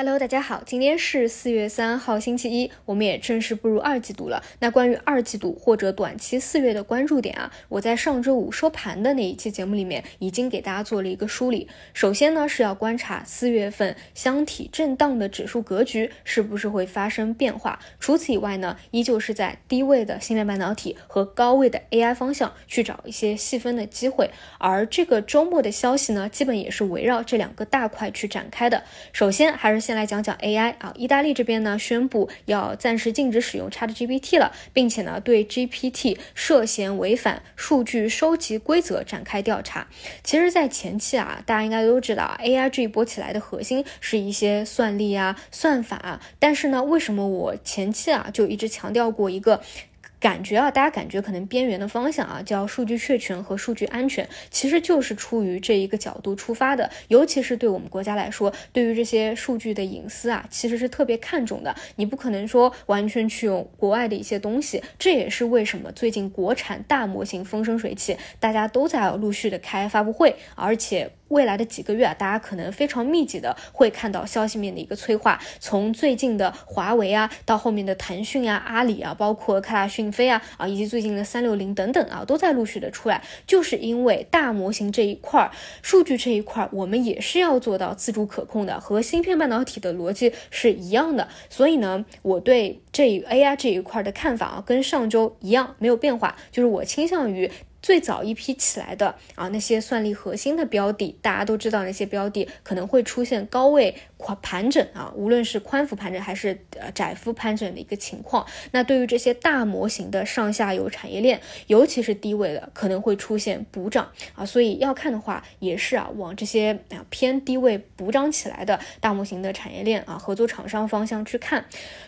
Hello，大家好，今天是四月三号，星期一，我们也正式步入二季度了。那关于二季度或者短期四月的关注点啊，我在上周五收盘的那一期节目里面已经给大家做了一个梳理。首先呢，是要观察四月份箱体震荡的指数格局是不是会发生变化。除此以外呢，依旧是在低位的芯片半导体和高位的 AI 方向去找一些细分的机会。而这个周末的消息呢，基本也是围绕这两个大块去展开的。首先还是。先来讲讲 AI 啊，意大利这边呢宣布要暂时禁止使用 ChatGPT 了，并且呢对 GPT 涉嫌违反数据收集规则展开调查。其实，在前期啊，大家应该都知道，AI 这一波起来的核心是一些算力啊、算法啊。但是呢，为什么我前期啊就一直强调过一个？感觉啊，大家感觉可能边缘的方向啊，叫数据确权和数据安全，其实就是出于这一个角度出发的。尤其是对我们国家来说，对于这些数据的隐私啊，其实是特别看重的。你不可能说完全去用国外的一些东西，这也是为什么最近国产大模型风生水起，大家都在陆续的开发布会，而且。未来的几个月啊，大家可能非常密集的会看到消息面的一个催化，从最近的华为啊，到后面的腾讯啊、阿里啊，包括科大讯飞啊啊，以及最近的三六零等等啊，都在陆续的出来。就是因为大模型这一块儿，数据这一块儿，我们也是要做到自主可控的，和芯片半导体的逻辑是一样的。所以呢，我对这 AI 这一块的看法啊，跟上周一样没有变化，就是我倾向于。最早一批起来的啊，那些算力核心的标的，大家都知道那些标的可能会出现高位宽盘整啊，无论是宽幅盘整还是呃窄幅盘整的一个情况。那对于这些大模型的上下游产业链，尤其是低位的，可能会出现补涨啊。所以要看的话，也是啊，往这些啊偏低位补涨起来的大模型的产业链啊，合作厂商方向去看。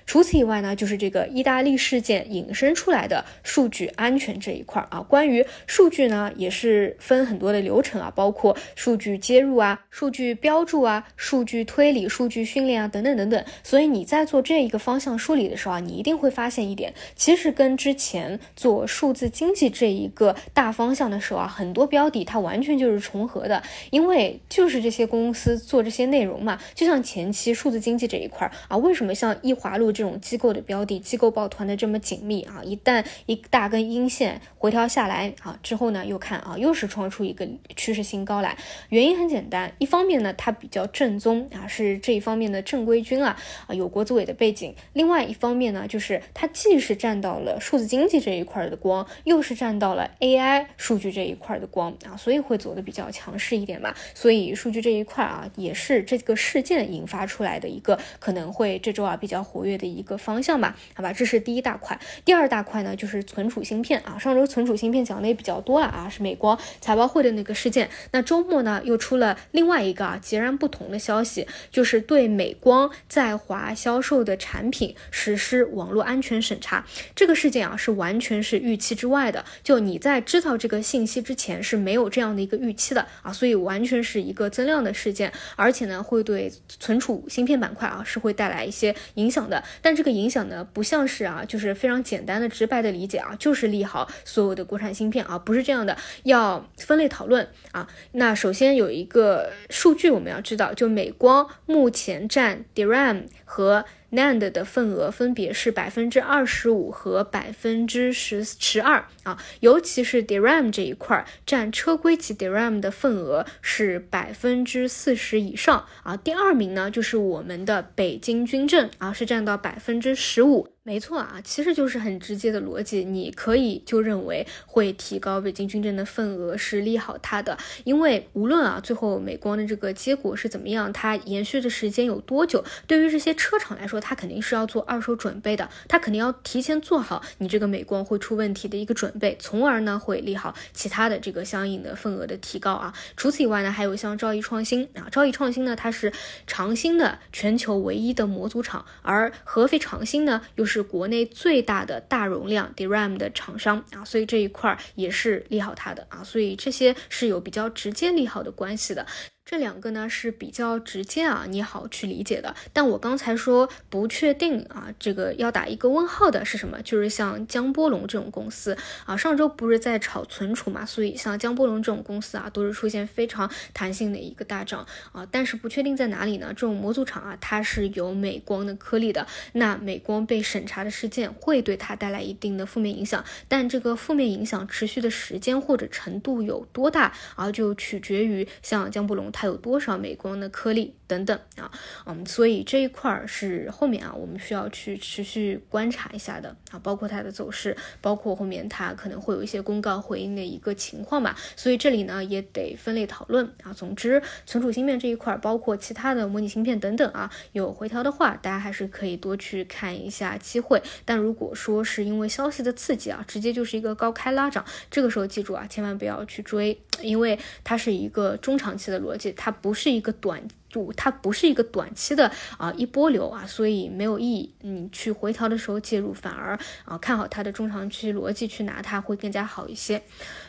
除此以外呢，就是这个意大利事件引申出来的数据安全这一块啊，关于。数据呢也是分很多的流程啊，包括数据接入啊、数据标注啊、数据推理、数据训练啊等等等等。所以你在做这一个方向梳理的时候啊，你一定会发现一点，其实跟之前做数字经济这一个大方向的时候啊，很多标的它完全就是重合的，因为就是这些公司做这些内容嘛。就像前期数字经济这一块啊，为什么像易华路这种机构的标的、机构抱团的这么紧密啊？一旦一大根阴线回调下来啊。之后呢，又看啊，又是创出一个趋势新高来。原因很简单，一方面呢，它比较正宗啊，是这一方面的正规军啊，啊有国资委的背景；另外一方面呢，就是它既是占到了数字经济这一块的光，又是占到了 AI 数据这一块的光啊，所以会走的比较强势一点嘛。所以数据这一块啊，也是这个事件引发出来的一个可能会这周啊比较活跃的一个方向吧。好吧，这是第一大块。第二大块呢，就是存储芯片啊，上周存储芯片讲的也比较。多了啊，是美光财报会的那个事件。那周末呢，又出了另外一个啊截然不同的消息，就就是对美光在华销售的产品实施网络安全审查。这个事件啊，是完全是预期之外的。就你在知道这个信息之前是没有这样的一个预期的啊，所以完全是一个增量的事件，而且呢，会对存储芯片板块啊是会带来一些影响的。但这个影响呢，不像是啊，就是非常简单的直白的理解啊，就是利好所有的国产芯片啊。不是这样的，要分类讨论啊。那首先有一个数据我们要知道，就美光目前占 DRAM 和 NAND 的份额分别是百分之二十五和百分之十十二啊，尤其是 DRAM 这一块占车规级 DRAM 的份额是百分之四十以上啊。第二名呢就是我们的北京军政啊，是占到百分之十五。没错啊，其实就是很直接的逻辑，你可以就认为会提高北京军政的份额是利好它的，因为无论啊最后美光的这个结果是怎么样，它延续的时间有多久，对于这些车厂来说，它肯定是要做二手准备的，它肯定要提前做好你这个美光会出问题的一个准备，从而呢会利好其他的这个相应的份额的提高啊。除此以外呢，还有像兆易创新啊，兆易创新呢它是长兴的全球唯一的模组厂，而合肥长兴呢又是。是国内最大的大容量 DRAM 的厂商啊，所以这一块儿也是利好它的啊，所以这些是有比较直接利好的关系的。这两个呢是比较直接啊，你好去理解的。但我刚才说不确定啊，这个要打一个问号的是什么？就是像江波龙这种公司啊，上周不是在炒存储嘛，所以像江波龙这种公司啊，都是出现非常弹性的一个大涨啊。但是不确定在哪里呢？这种模组厂啊，它是有美光的颗粒的，那美光被审查的事件会对它带来一定的负面影响，但这个负面影响持续的时间或者程度有多大啊，就取决于像江波龙。它有多少美光的颗粒等等啊，嗯，所以这一块儿是后面啊，我们需要去持续观察一下的啊，包括它的走势，包括后面它可能会有一些公告回应的一个情况吧。所以这里呢也得分类讨论啊。总之，存储芯片这一块儿，包括其他的模拟芯片等等啊，有回调的话，大家还是可以多去看一下机会。但如果说是因为消息的刺激啊，直接就是一个高开拉涨，这个时候记住啊，千万不要去追，因为它是一个中长期的逻辑。它不是一个短，就它不是一个短期的啊一波流啊，所以没有意义。你去回调的时候介入，反而啊看好它的中长期逻辑去拿它会更加好一些。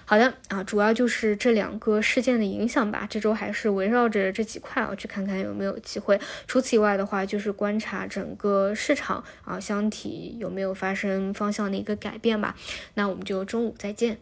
好的啊，主要就是这两个事件的影响吧。这周还是围绕着这几块啊，去看看有没有机会。除此以外的话，就是观察整个市场啊箱体有没有发生方向的一个改变吧。那我们就中午再见。